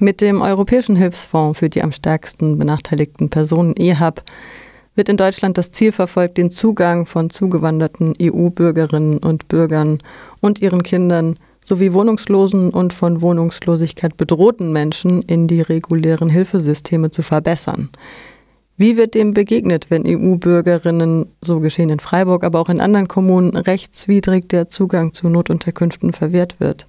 Mit dem Europäischen Hilfsfonds für die am stärksten benachteiligten Personen EHAB wird in Deutschland das Ziel verfolgt, den Zugang von zugewanderten EU-Bürgerinnen und Bürgern und ihren Kindern sowie Wohnungslosen und von Wohnungslosigkeit bedrohten Menschen in die regulären Hilfesysteme zu verbessern. Wie wird dem begegnet, wenn EU-Bürgerinnen, so geschehen in Freiburg, aber auch in anderen Kommunen, rechtswidrig der Zugang zu Notunterkünften verwehrt wird?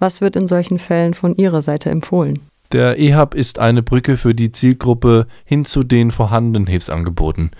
Was wird in solchen Fällen von Ihrer Seite empfohlen? Der EHAB ist eine Brücke für die Zielgruppe hin zu den vorhandenen Hilfsangeboten.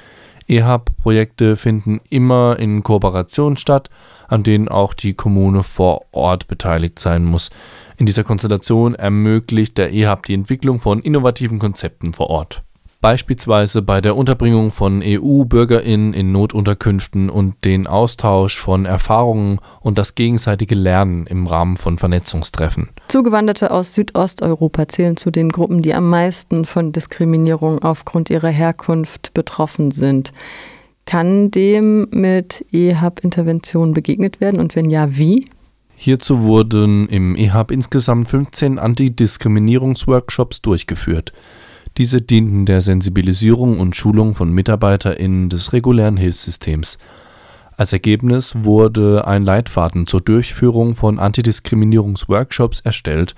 EHAB-Projekte finden immer in Kooperation statt, an denen auch die Kommune vor Ort beteiligt sein muss. In dieser Konstellation ermöglicht der EHAB die Entwicklung von innovativen Konzepten vor Ort beispielsweise bei der Unterbringung von EU-Bürgerinnen in Notunterkünften und den Austausch von Erfahrungen und das gegenseitige Lernen im Rahmen von Vernetzungstreffen. Zugewanderte aus Südosteuropa zählen zu den Gruppen, die am meisten von Diskriminierung aufgrund ihrer Herkunft betroffen sind. Kann dem mit EHAB-Interventionen begegnet werden und wenn ja, wie? Hierzu wurden im EHAB insgesamt 15 Antidiskriminierungsworkshops durchgeführt. Diese dienten der Sensibilisierung und Schulung von MitarbeiterInnen des regulären Hilfssystems. Als Ergebnis wurde ein Leitfaden zur Durchführung von Antidiskriminierungsworkshops erstellt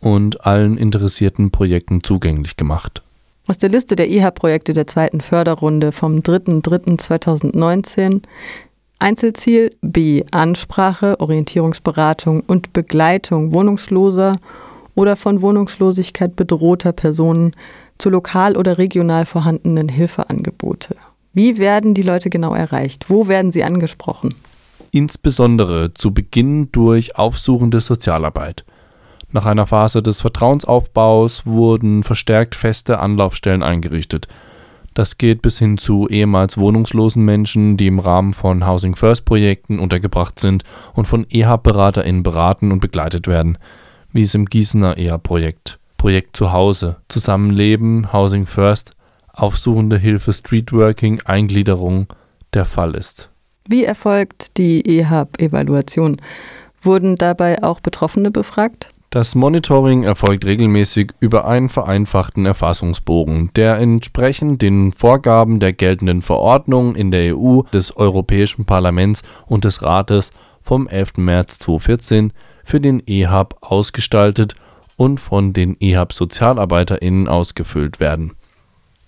und allen interessierten Projekten zugänglich gemacht. Aus der Liste der IHA-Projekte der zweiten Förderrunde vom 3.3.2019 Einzelziel B Ansprache, Orientierungsberatung und Begleitung wohnungsloser oder von Wohnungslosigkeit bedrohter Personen zu lokal oder regional vorhandenen Hilfeangebote. Wie werden die Leute genau erreicht? Wo werden sie angesprochen? Insbesondere zu Beginn durch aufsuchende Sozialarbeit. Nach einer Phase des Vertrauensaufbaus wurden verstärkt feste Anlaufstellen eingerichtet. Das geht bis hin zu ehemals wohnungslosen Menschen, die im Rahmen von Housing First Projekten untergebracht sind und von EHAB-BeraterInnen beraten und begleitet werden, wie es im Gießener EHAB-Projekt Projekt Zuhause, Zusammenleben, Housing First, aufsuchende Hilfe Streetworking, Eingliederung der Fall ist. Wie erfolgt die EHAB-Evaluation? Wurden dabei auch Betroffene befragt? Das Monitoring erfolgt regelmäßig über einen vereinfachten Erfassungsbogen, der entsprechend den Vorgaben der geltenden Verordnung in der EU des Europäischen Parlaments und des Rates vom 11. März 2014 für den EHAB ausgestaltet und von den EHAB-SozialarbeiterInnen ausgefüllt werden.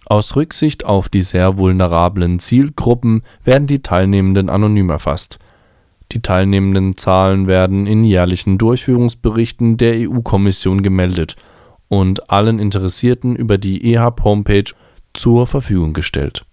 Aus Rücksicht auf die sehr vulnerablen Zielgruppen werden die Teilnehmenden anonym erfasst. Die teilnehmenden Zahlen werden in jährlichen Durchführungsberichten der EU-Kommission gemeldet und allen Interessierten über die EHAB-Homepage zur Verfügung gestellt.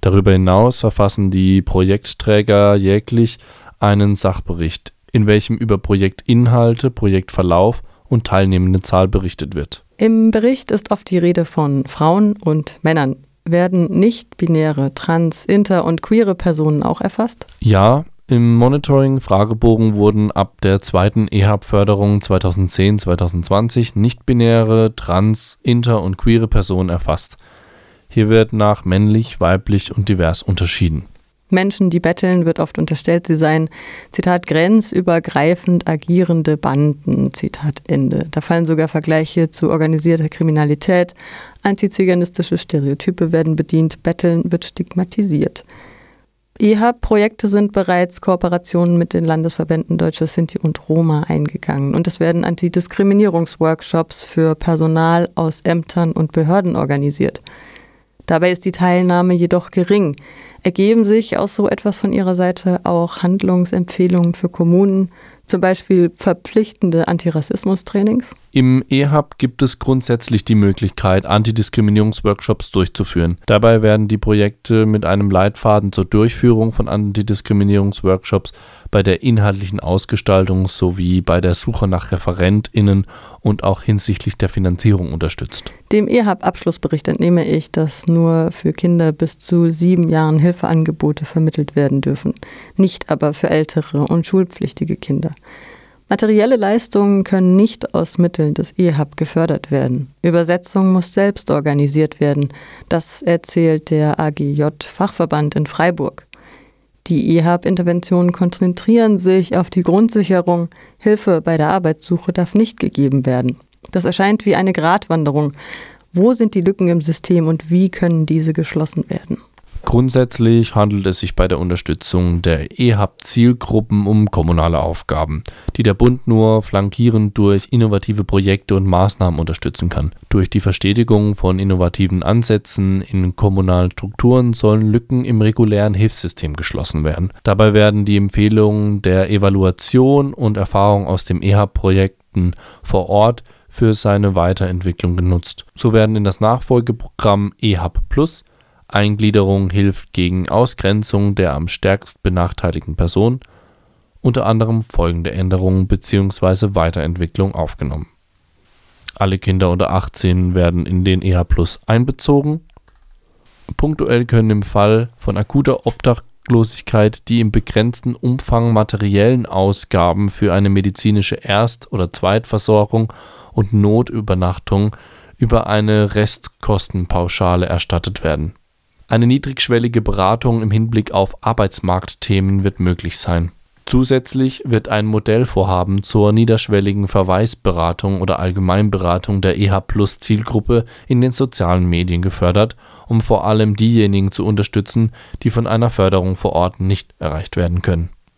Darüber hinaus verfassen die Projektträger jährlich einen Sachbericht, in welchem über Projektinhalte, Projektverlauf und Teilnehmendenzahl berichtet wird. Im Bericht ist oft die Rede von Frauen und Männern. Werden nicht-binäre, trans-, inter- und queere Personen auch erfasst? Ja, im Monitoring-Fragebogen wurden ab der zweiten EHAB-Förderung 2010-2020 nicht-binäre, trans-, inter- und queere Personen erfasst. Hier wird nach männlich, weiblich und divers unterschieden. Menschen, die betteln, wird oft unterstellt, sie seien, Zitat, grenzübergreifend agierende Banden, Zitat Ende. Da fallen sogar Vergleiche zu organisierter Kriminalität, antiziganistische Stereotype werden bedient, betteln wird stigmatisiert. EHAB-Projekte sind bereits Kooperationen mit den Landesverbänden Deutsche Sinti und Roma eingegangen und es werden Antidiskriminierungsworkshops für Personal aus Ämtern und Behörden organisiert. Dabei ist die Teilnahme jedoch gering. Ergeben sich aus so etwas von Ihrer Seite auch Handlungsempfehlungen für Kommunen, zum Beispiel verpflichtende Antirassismus-Trainings? Im EHAB gibt es grundsätzlich die Möglichkeit, Antidiskriminierungsworkshops durchzuführen. Dabei werden die Projekte mit einem Leitfaden zur Durchführung von Antidiskriminierungsworkshops bei der inhaltlichen Ausgestaltung sowie bei der Suche nach ReferentInnen und auch hinsichtlich der Finanzierung unterstützt. Dem EHAB-Abschlussbericht entnehme ich, dass nur für Kinder bis zu sieben Jahren Hilfeangebote vermittelt werden dürfen, nicht aber für ältere und schulpflichtige Kinder. Materielle Leistungen können nicht aus Mitteln des EHAB gefördert werden. Übersetzung muss selbst organisiert werden. Das erzählt der AGJ-Fachverband in Freiburg. Die EHAB-Interventionen konzentrieren sich auf die Grundsicherung, Hilfe bei der Arbeitssuche darf nicht gegeben werden. Das erscheint wie eine Gratwanderung. Wo sind die Lücken im System und wie können diese geschlossen werden? Grundsätzlich handelt es sich bei der Unterstützung der EHAB-Zielgruppen um kommunale Aufgaben, die der Bund nur flankierend durch innovative Projekte und Maßnahmen unterstützen kann. Durch die Verstetigung von innovativen Ansätzen in kommunalen Strukturen sollen Lücken im regulären Hilfssystem geschlossen werden. Dabei werden die Empfehlungen der Evaluation und Erfahrungen aus den EHAB-Projekten vor Ort für seine Weiterentwicklung genutzt. So werden in das Nachfolgeprogramm EHAB Plus Eingliederung hilft gegen Ausgrenzung der am stärkst benachteiligten Person, unter anderem folgende Änderungen bzw. Weiterentwicklung aufgenommen: Alle Kinder unter 18 werden in den EH+ einbezogen. Punktuell können im Fall von akuter Obdachlosigkeit die im begrenzten Umfang materiellen Ausgaben für eine medizinische Erst oder Zweitversorgung und Notübernachtung über eine Restkostenpauschale erstattet werden eine niedrigschwellige Beratung im Hinblick auf Arbeitsmarktthemen wird möglich sein. Zusätzlich wird ein Modellvorhaben zur niederschwelligen Verweisberatung oder Allgemeinberatung der EH-Plus-Zielgruppe in den sozialen Medien gefördert, um vor allem diejenigen zu unterstützen, die von einer Förderung vor Ort nicht erreicht werden können